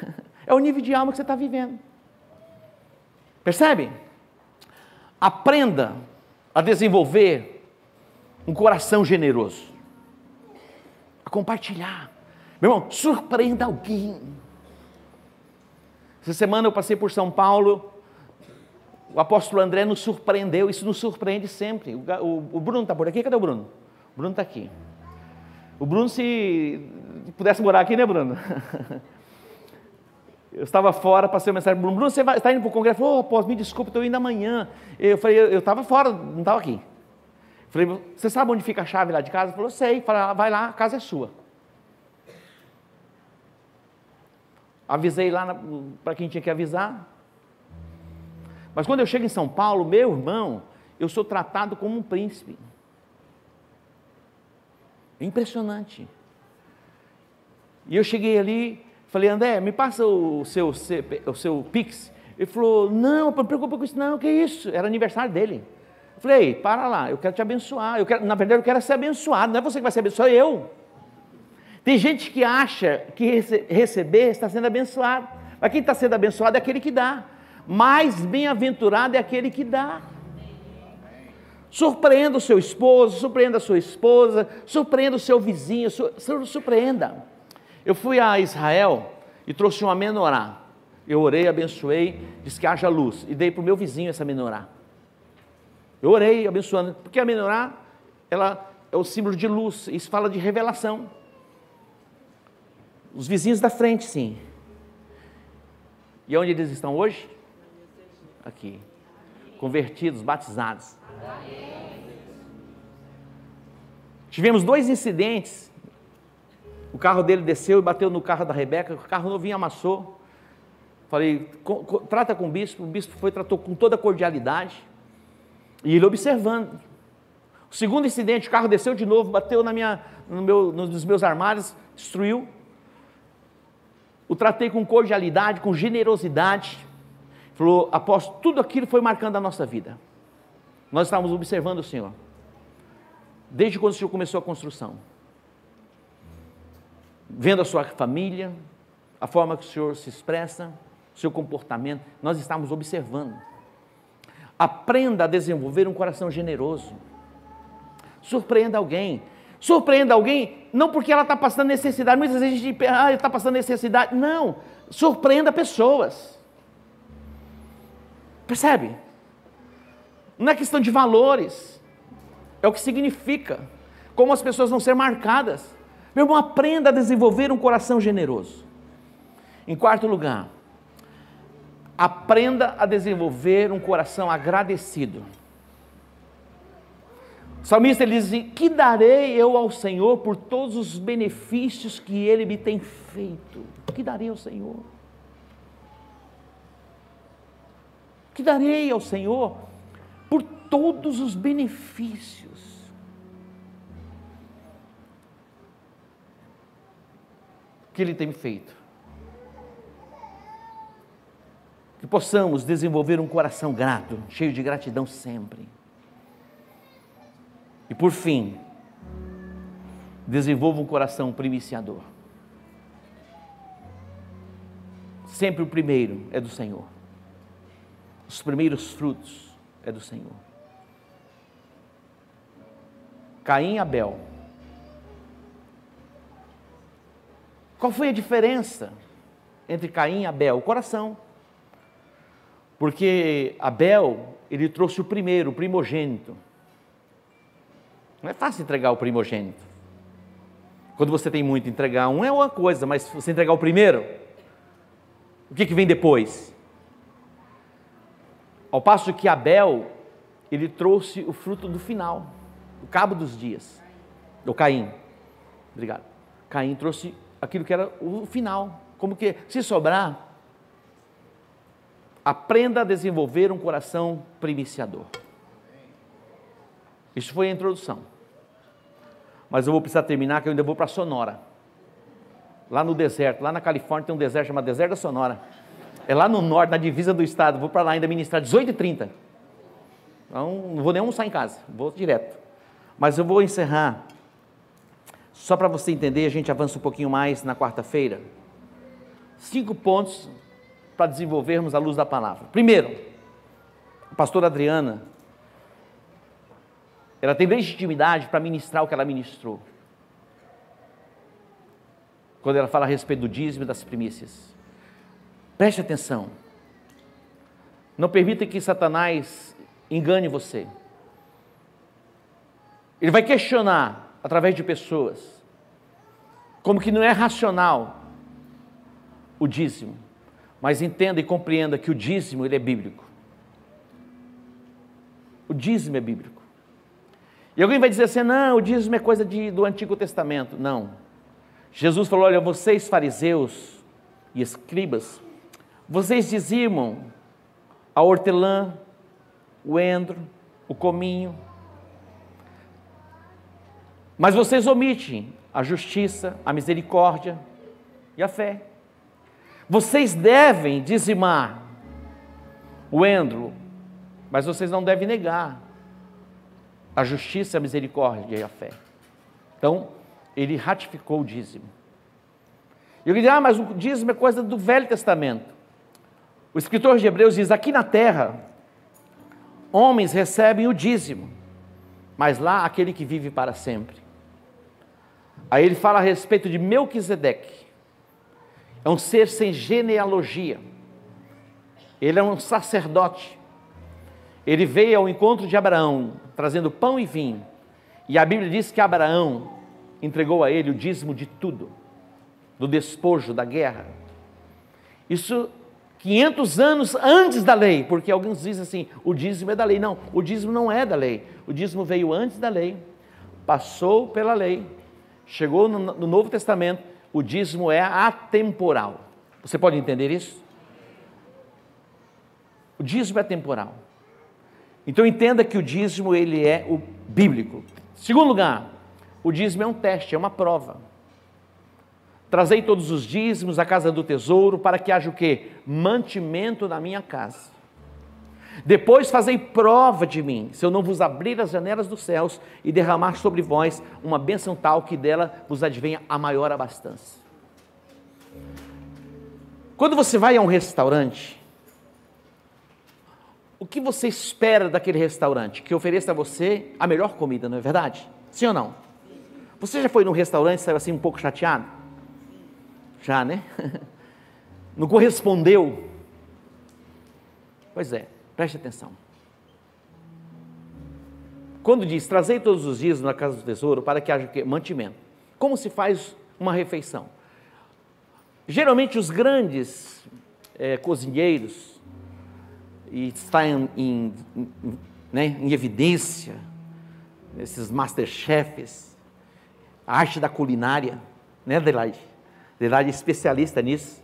É o nível de alma que você está vivendo. Percebe? Aprenda a desenvolver um coração generoso, a compartilhar. Meu irmão, surpreenda alguém. Essa semana eu passei por São Paulo, o apóstolo André nos surpreendeu, isso nos surpreende sempre. O, Bruno está por aqui? Cadê o Bruno? O Bruno está aqui. O Bruno, se pudesse morar aqui, né, Bruno? Eu estava fora, passei uma mensagem, Bruno, Bruno, você vai, está indo para o congresso? Falei, oh, após, me desculpe, estou indo amanhã. Eu falei, eu estava fora, não estava aqui. Falei, você sabe onde fica a chave lá de casa? Ele falou, sei. Falei, vai lá, a casa é sua. Avisei lá para quem tinha que avisar. Mas quando eu chego em São Paulo, meu irmão, eu sou tratado como um príncipe. É impressionante. E eu cheguei ali, Falei, André, me passa o seu, o seu Pix. Ele falou, não, não preocupa com isso, não, que isso? Era aniversário dele. Eu falei, para lá, eu quero te abençoar. Eu quero, na verdade, eu quero ser abençoado, não é você que vai ser abençoado, sou eu. Tem gente que acha que receber está sendo abençoado. Mas quem está sendo abençoado é aquele que dá. Mais bem-aventurado é aquele que dá. Surpreenda o seu esposo, surpreenda a sua esposa, surpreenda o seu vizinho, surpreenda. Eu fui a Israel e trouxe uma menorá. Eu orei, abençoei, disse que haja luz e dei para o meu vizinho essa menorá. Eu orei abençoando, porque a menorá ela é o símbolo de luz, isso fala de revelação. Os vizinhos da frente, sim. E onde eles estão hoje? Aqui. Convertidos, batizados. Tivemos dois incidentes. O carro dele desceu e bateu no carro da Rebeca, o carro novinho amassou. Falei, trata com o bispo. O bispo foi, tratou com toda cordialidade. E ele observando. O segundo incidente, o carro desceu de novo, bateu na minha, no meu, nos meus armários, destruiu o tratei com cordialidade, com generosidade. Falou, após tudo aquilo foi marcando a nossa vida. Nós estávamos observando o Senhor. Desde quando o Senhor começou a construção. Vendo a sua família, a forma que o Senhor se expressa, seu comportamento, nós estávamos observando. Aprenda a desenvolver um coração generoso. Surpreenda alguém. Surpreenda alguém, não porque ela está passando necessidade, muitas vezes a gente ah, está passando necessidade. Não, surpreenda pessoas. Percebe? Não é questão de valores, é o que significa, como as pessoas vão ser marcadas. Meu irmão, aprenda a desenvolver um coração generoso. Em quarto lugar, aprenda a desenvolver um coração agradecido. O salmista ele diz: assim, Que darei eu ao Senhor por todos os benefícios que ele me tem feito? Que darei ao Senhor? Que darei ao Senhor por todos os benefícios? Que ele tem feito. Que possamos desenvolver um coração grato, cheio de gratidão sempre. E por fim, desenvolva um coração primiciador. Sempre o primeiro é do Senhor. Os primeiros frutos é do Senhor. Caim e Abel. Qual foi a diferença entre Caim e Abel? O coração. Porque Abel, ele trouxe o primeiro, o primogênito. Não é fácil entregar o primogênito. Quando você tem muito, entregar um é uma coisa, mas você entregar o primeiro, o que, que vem depois? Ao passo que Abel, ele trouxe o fruto do final, o cabo dos dias. O Caim. Obrigado. Caim trouxe aquilo que era o final. Como que, se sobrar, aprenda a desenvolver um coração primiciador. Isso foi a introdução mas eu vou precisar terminar que eu ainda vou para Sonora. Lá no deserto, lá na Califórnia tem um deserto chamado Deserto da Sonora. É lá no norte, na divisa do estado. Vou para lá ainda ministrar 18h30. Então, não vou nem almoçar em casa, vou direto. Mas eu vou encerrar. Só para você entender, a gente avança um pouquinho mais na quarta-feira. Cinco pontos para desenvolvermos a luz da palavra. Primeiro, a pastora Adriana ela tem legitimidade para ministrar o que ela ministrou. Quando ela fala a respeito do dízimo e das primícias. Preste atenção. Não permita que Satanás engane você. Ele vai questionar através de pessoas. Como que não é racional o dízimo. Mas entenda e compreenda que o dízimo ele é bíblico. O dízimo é bíblico. E alguém vai dizer assim: não, o dízimo é coisa de, do Antigo Testamento. Não. Jesus falou: olha, vocês fariseus e escribas, vocês dizimam a hortelã, o endro, o cominho, mas vocês omitem a justiça, a misericórdia e a fé. Vocês devem dizimar o endro, mas vocês não devem negar a justiça, a misericórdia e a fé. Então, ele ratificou o dízimo. E eu diria, ah, mas o dízimo é coisa do Velho Testamento. O escritor de Hebreus diz: aqui na terra, homens recebem o dízimo, mas lá aquele que vive para sempre. Aí ele fala a respeito de Melquisedeque. É um ser sem genealogia. Ele é um sacerdote. Ele veio ao encontro de Abraão, trazendo pão e vinho. E a Bíblia diz que Abraão entregou a ele o dízimo de tudo, do despojo da guerra. Isso 500 anos antes da lei, porque alguns dizem assim: o dízimo é da lei. Não, o dízimo não é da lei. O dízimo veio antes da lei, passou pela lei, chegou no, no Novo Testamento. O dízimo é atemporal. Você pode entender isso? O dízimo é temporal. Então entenda que o dízimo ele é o bíblico. Segundo lugar, o dízimo é um teste, é uma prova. Trazei todos os dízimos à casa do tesouro, para que haja o quê? Mantimento na minha casa. Depois fazei prova de mim, se eu não vos abrir as janelas dos céus e derramar sobre vós uma bênção tal que dela vos advenha a maior abastança. Quando você vai a um restaurante, o que você espera daquele restaurante? Que ofereça a você a melhor comida, não é verdade? Sim ou não? Você já foi num restaurante e saiu assim um pouco chateado? Já, né? Não correspondeu? Pois é, preste atenção. Quando diz, trazei todos os dias na casa do tesouro para que haja mantimento. Como se faz uma refeição? Geralmente os grandes é, cozinheiros, e está em, em, em, né, em evidência, esses masterchefs, a arte da culinária, né, Adelaide? Adelaide é especialista nisso.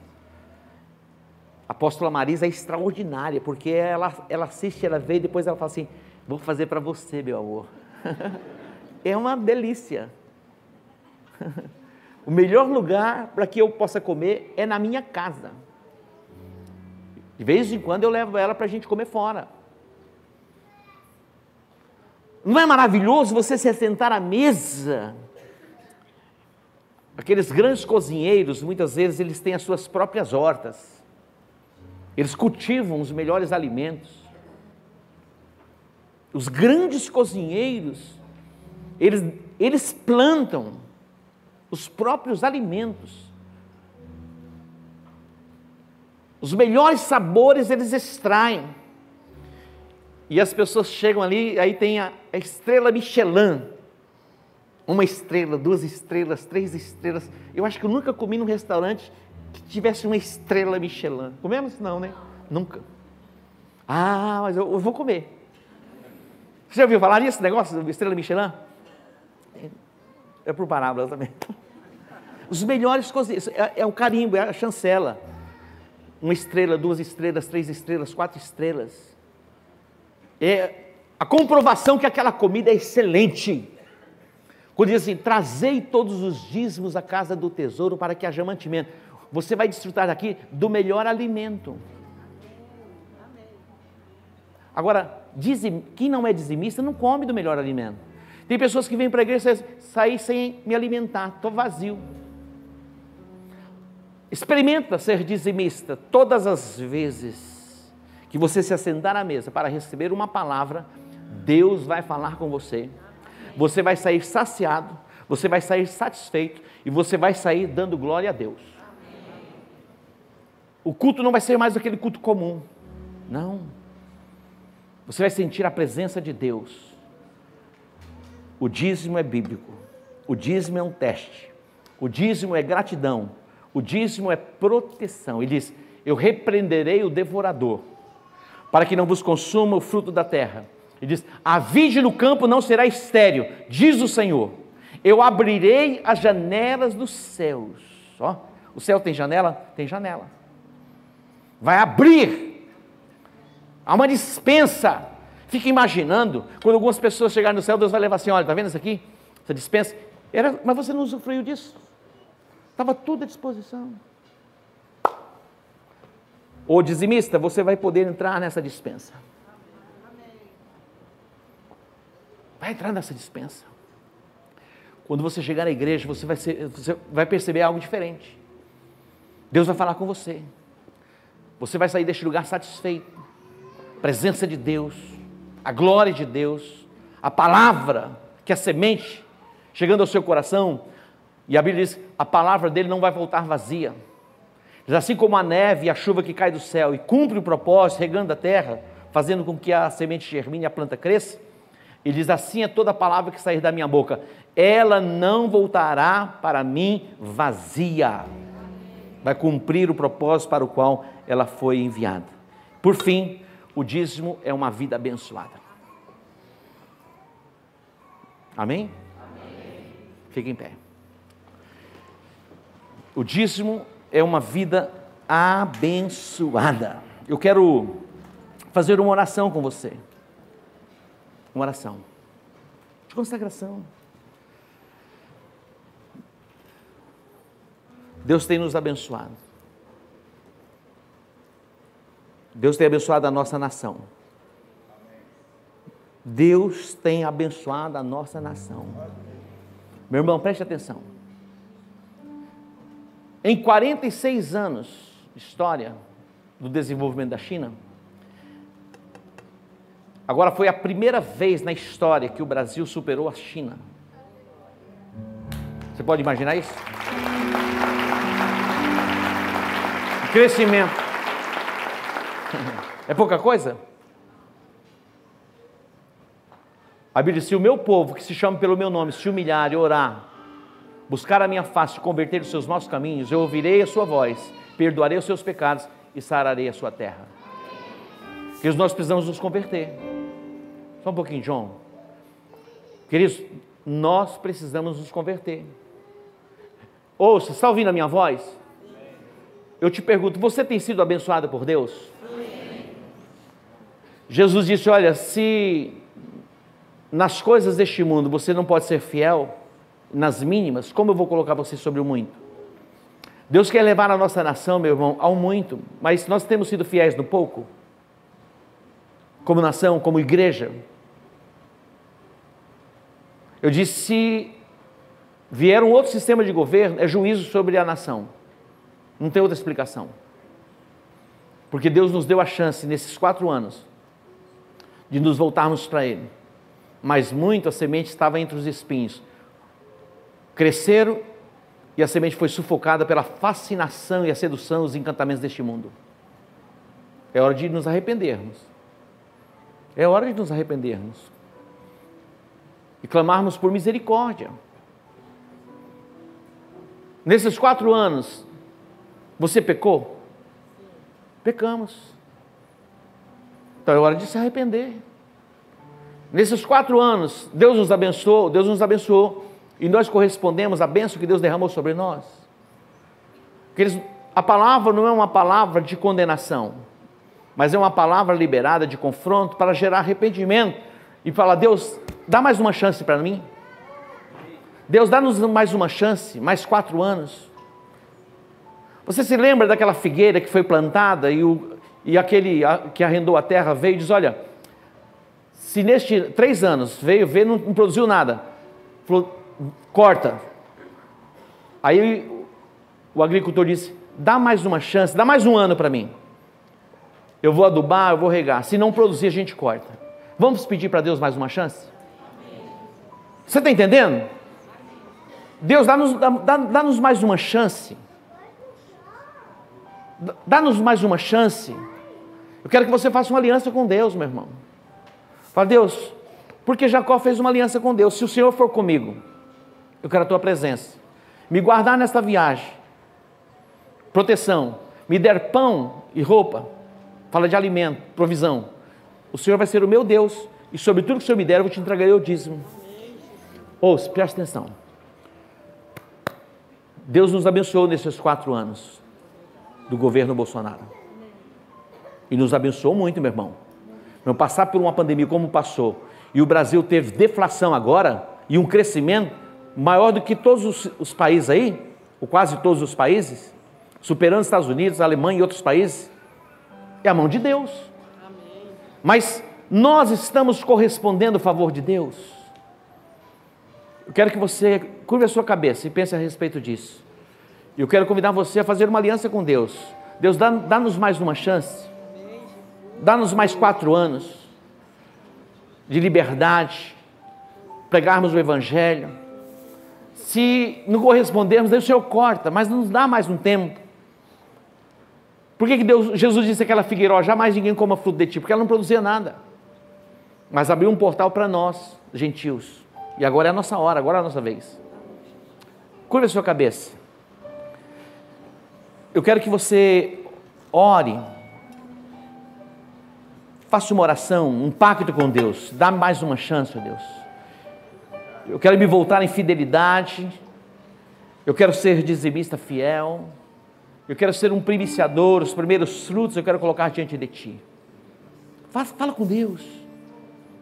A apóstola Marisa é extraordinária, porque ela, ela assiste, ela vê e depois ela fala assim: Vou fazer para você, meu amor. é uma delícia. o melhor lugar para que eu possa comer é na minha casa. De vez em quando eu levo ela para a gente comer fora. Não é maravilhoso você se sentar à mesa Aqueles grandes cozinheiros, muitas vezes, eles têm as suas próprias hortas. Eles cultivam os melhores alimentos. Os grandes cozinheiros, eles, eles plantam os próprios alimentos. Os melhores sabores eles extraem. E as pessoas chegam ali, aí tem a, a estrela Michelin uma estrela, duas estrelas, três estrelas. Eu acho que eu nunca comi num restaurante que tivesse uma estrela Michelin. Comemos? Não, né? Nunca. Ah, mas eu, eu vou comer. Você já ouviu falar nisso, negócio estrela Michelin? É por parábola também. Os melhores cozinheiros, é, é o carimbo, é a chancela. Uma estrela, duas estrelas, três estrelas, quatro estrelas. É a comprovação que aquela comida é excelente. Quando diz assim: trazei todos os dízimos à casa do tesouro para que haja mantimento. Você vai desfrutar aqui do melhor alimento. Agora, dizim, quem não é dizimista não come do melhor alimento. Tem pessoas que vêm para a igreja e sair sem me alimentar, estou vazio. Experimenta ser dizimista todas as vezes que você se assentar à mesa para receber uma palavra, Deus vai falar com você você vai sair saciado, você vai sair satisfeito e você vai sair dando glória a Deus. O culto não vai ser mais aquele culto comum, não. Você vai sentir a presença de Deus. O dízimo é bíblico, o dízimo é um teste, o dízimo é gratidão, o dízimo é proteção. Ele diz: Eu repreenderei o devorador, para que não vos consuma o fruto da terra ele diz: A vide no campo não será estéreo, diz o Senhor. Eu abrirei as janelas dos céus. Ó, o céu tem janela? Tem janela. Vai abrir. Há uma dispensa. Fica imaginando, quando algumas pessoas chegarem no céu, Deus vai levar assim: olha, está vendo isso aqui? Essa dispensa. Era, mas você não usufruiu disso. Estava tudo à disposição. Ô dizimista, você vai poder entrar nessa dispensa. Vai entrar nessa dispensa. Quando você chegar na igreja, você vai, ser, você vai perceber algo diferente. Deus vai falar com você. Você vai sair deste lugar satisfeito. presença de Deus, a glória de Deus, a palavra, que é a semente, chegando ao seu coração. E a Bíblia diz: a palavra dele não vai voltar vazia. Diz, assim como a neve e a chuva que cai do céu e cumpre o propósito, regando a terra, fazendo com que a semente germine e a planta cresça, ele diz: assim é toda palavra que sair da minha boca, ela não voltará para mim vazia, vai cumprir o propósito para o qual ela foi enviada. Por fim, o dízimo é uma vida abençoada. Amém? Amém. Fique em pé. O dízimo é uma vida abençoada. Eu quero fazer uma oração com você. Uma oração de consagração. Deus tem nos abençoado. Deus tem abençoado a nossa nação. Deus tem abençoado a nossa nação. Meu irmão, preste atenção. Em 46 anos de história do desenvolvimento da China, agora foi a primeira vez na história que o Brasil superou a China. Você pode imaginar isso? Crescimento. É pouca coisa? A Bíblia diz: se o meu povo, que se chama pelo meu nome, se humilhar e orar, buscar a minha face, converter os seus maus caminhos, eu ouvirei a sua voz, perdoarei os seus pecados e sararei a sua terra. Queridos, nós precisamos nos converter. Só um pouquinho, João. Queridos, nós precisamos nos converter. Ouça, está ouvindo a minha voz? Eu te pergunto, você tem sido abençoado por Deus? Jesus disse: Olha, se nas coisas deste mundo você não pode ser fiel, nas mínimas, como eu vou colocar você sobre o muito? Deus quer levar a nossa nação, meu irmão, ao muito, mas nós temos sido fiéis no pouco? Como nação, como igreja? Eu disse: se vier um outro sistema de governo, é juízo sobre a nação. Não tem outra explicação. Porque Deus nos deu a chance, nesses quatro anos, de nos voltarmos para Ele. Mas muito a semente estava entre os espinhos cresceram e a semente foi sufocada pela fascinação e a sedução, os encantamentos deste mundo. É hora de nos arrependermos. É hora de nos arrependermos. E clamarmos por misericórdia. Nesses quatro anos, você pecou? Pecamos. Então é hora de se arrepender. Nesses quatro anos, Deus nos abençoou, Deus nos abençoou e nós correspondemos à bênção que Deus derramou sobre nós. Porque a palavra não é uma palavra de condenação, mas é uma palavra liberada de confronto para gerar arrependimento e falar: Deus, dá mais uma chance para mim. Deus, dá-nos mais uma chance, mais quatro anos. Você se lembra daquela figueira que foi plantada e, o, e aquele que arrendou a terra veio e diz: Olha, se neste três anos veio ver, não, não produziu nada. Falou, corta. Aí o agricultor disse: dá mais uma chance, dá mais um ano para mim. Eu vou adubar, eu vou regar. Se não produzir, a gente corta. Vamos pedir para Deus mais uma chance? Você está entendendo? Deus, dá-nos dá, dá mais uma chance. Dá-nos mais uma chance. Eu quero que você faça uma aliança com Deus, meu irmão. Fala, Deus, porque Jacó fez uma aliança com Deus. Se o Senhor for comigo, eu quero a tua presença. Me guardar nesta viagem. Proteção. Me der pão e roupa. Fala de alimento, provisão. O Senhor vai ser o meu Deus. E sobre tudo que o Senhor me der, eu vou te entregar o dízimo. Ouça, preste atenção. Deus nos abençoou nesses quatro anos do governo Bolsonaro. E nos abençoou muito, meu irmão. Não passar por uma pandemia como passou, e o Brasil teve deflação agora, e um crescimento, maior do que todos os, os países aí, ou quase todos os países, superando os Estados Unidos, Alemanha e outros países. É a mão de Deus. Mas nós estamos correspondendo ao favor de Deus. Eu quero que você curva a sua cabeça e pense a respeito disso. Eu quero convidar você a fazer uma aliança com Deus. Deus, dá-nos dá mais uma chance. Dá-nos mais quatro anos de liberdade, pregarmos o Evangelho. Se não correspondermos, Deus o Senhor corta, mas não nos dá mais um tempo. Por que, que Deus, Jesus disse aquela figueira, jamais ninguém coma fruto de ti? Porque ela não produzia nada. Mas abriu um portal para nós, gentios. E agora é a nossa hora, agora é a nossa vez. Curva a sua cabeça. Eu quero que você ore, faça uma oração, um pacto com Deus, dá mais uma chance, Deus. Eu quero me voltar em fidelidade, eu quero ser dizimista fiel, eu quero ser um primiciador, os primeiros frutos eu quero colocar diante de Ti. Fala, fala com Deus,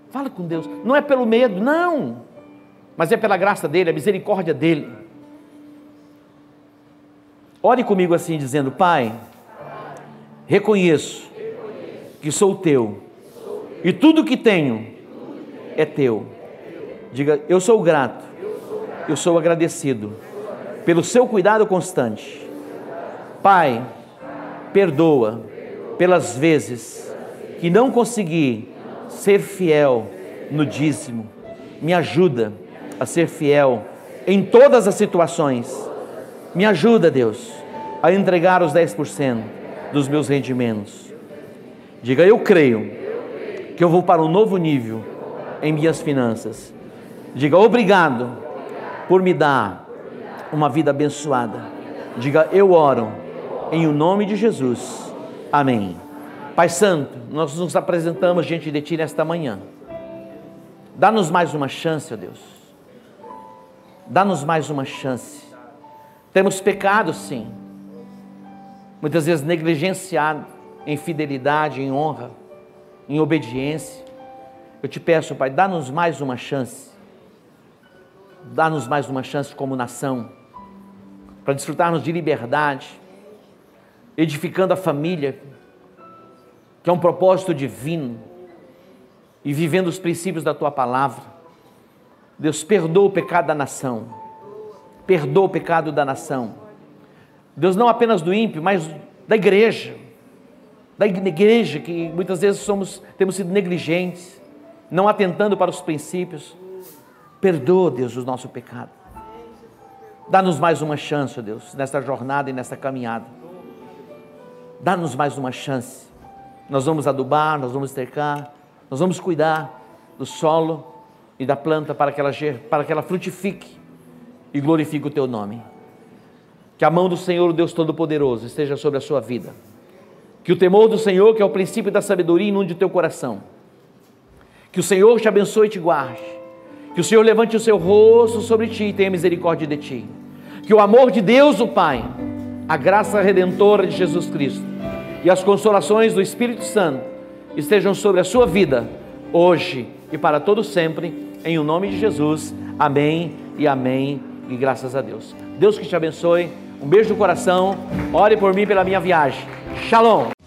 fala com Deus, não é pelo medo, não, mas é pela graça dEle, a misericórdia dEle. Ore comigo assim, dizendo: Pai, reconheço que sou teu e tudo que tenho é teu. Diga: Eu sou grato, eu sou agradecido pelo seu cuidado constante. Pai, perdoa pelas vezes que não consegui ser fiel no dízimo. Me ajuda a ser fiel em todas as situações me ajuda, Deus, a entregar os 10% dos meus rendimentos. Diga, eu creio que eu vou para um novo nível em minhas finanças. Diga, obrigado por me dar uma vida abençoada. Diga, eu oro em o nome de Jesus. Amém. Pai Santo, nós nos apresentamos diante de Ti nesta manhã. Dá-nos mais uma chance, ó Deus. Dá-nos mais uma chance temos pecado, sim. Muitas vezes negligenciado em fidelidade, em honra, em obediência. Eu te peço, Pai, dá-nos mais uma chance. Dá-nos mais uma chance como nação, para desfrutarmos de liberdade, edificando a família, que é um propósito divino, e vivendo os princípios da tua palavra. Deus, perdoa o pecado da nação perdoa o pecado da nação. Deus não apenas do ímpio, mas da igreja. Da igreja que muitas vezes somos, temos sido negligentes, não atentando para os princípios. Perdoa, Deus, o nosso pecado. Dá-nos mais uma chance, Deus, nesta jornada e nesta caminhada. Dá-nos mais uma chance. Nós vamos adubar, nós vamos cercar, nós vamos cuidar do solo e da planta para que ela, para que ela frutifique e glorifique o teu nome. Que a mão do Senhor, Deus Todo-Poderoso, esteja sobre a sua vida. Que o temor do Senhor, que é o princípio da sabedoria, inunde o teu coração. Que o Senhor te abençoe e te guarde. Que o Senhor levante o seu rosto sobre ti e tenha misericórdia de ti. Que o amor de Deus, o Pai, a graça redentora de Jesus Cristo e as consolações do Espírito Santo estejam sobre a sua vida, hoje e para todo sempre, em o nome de Jesus. Amém e amém e graças a Deus. Deus que te abençoe. Um beijo no coração. Ore por mim pela minha viagem. Shalom.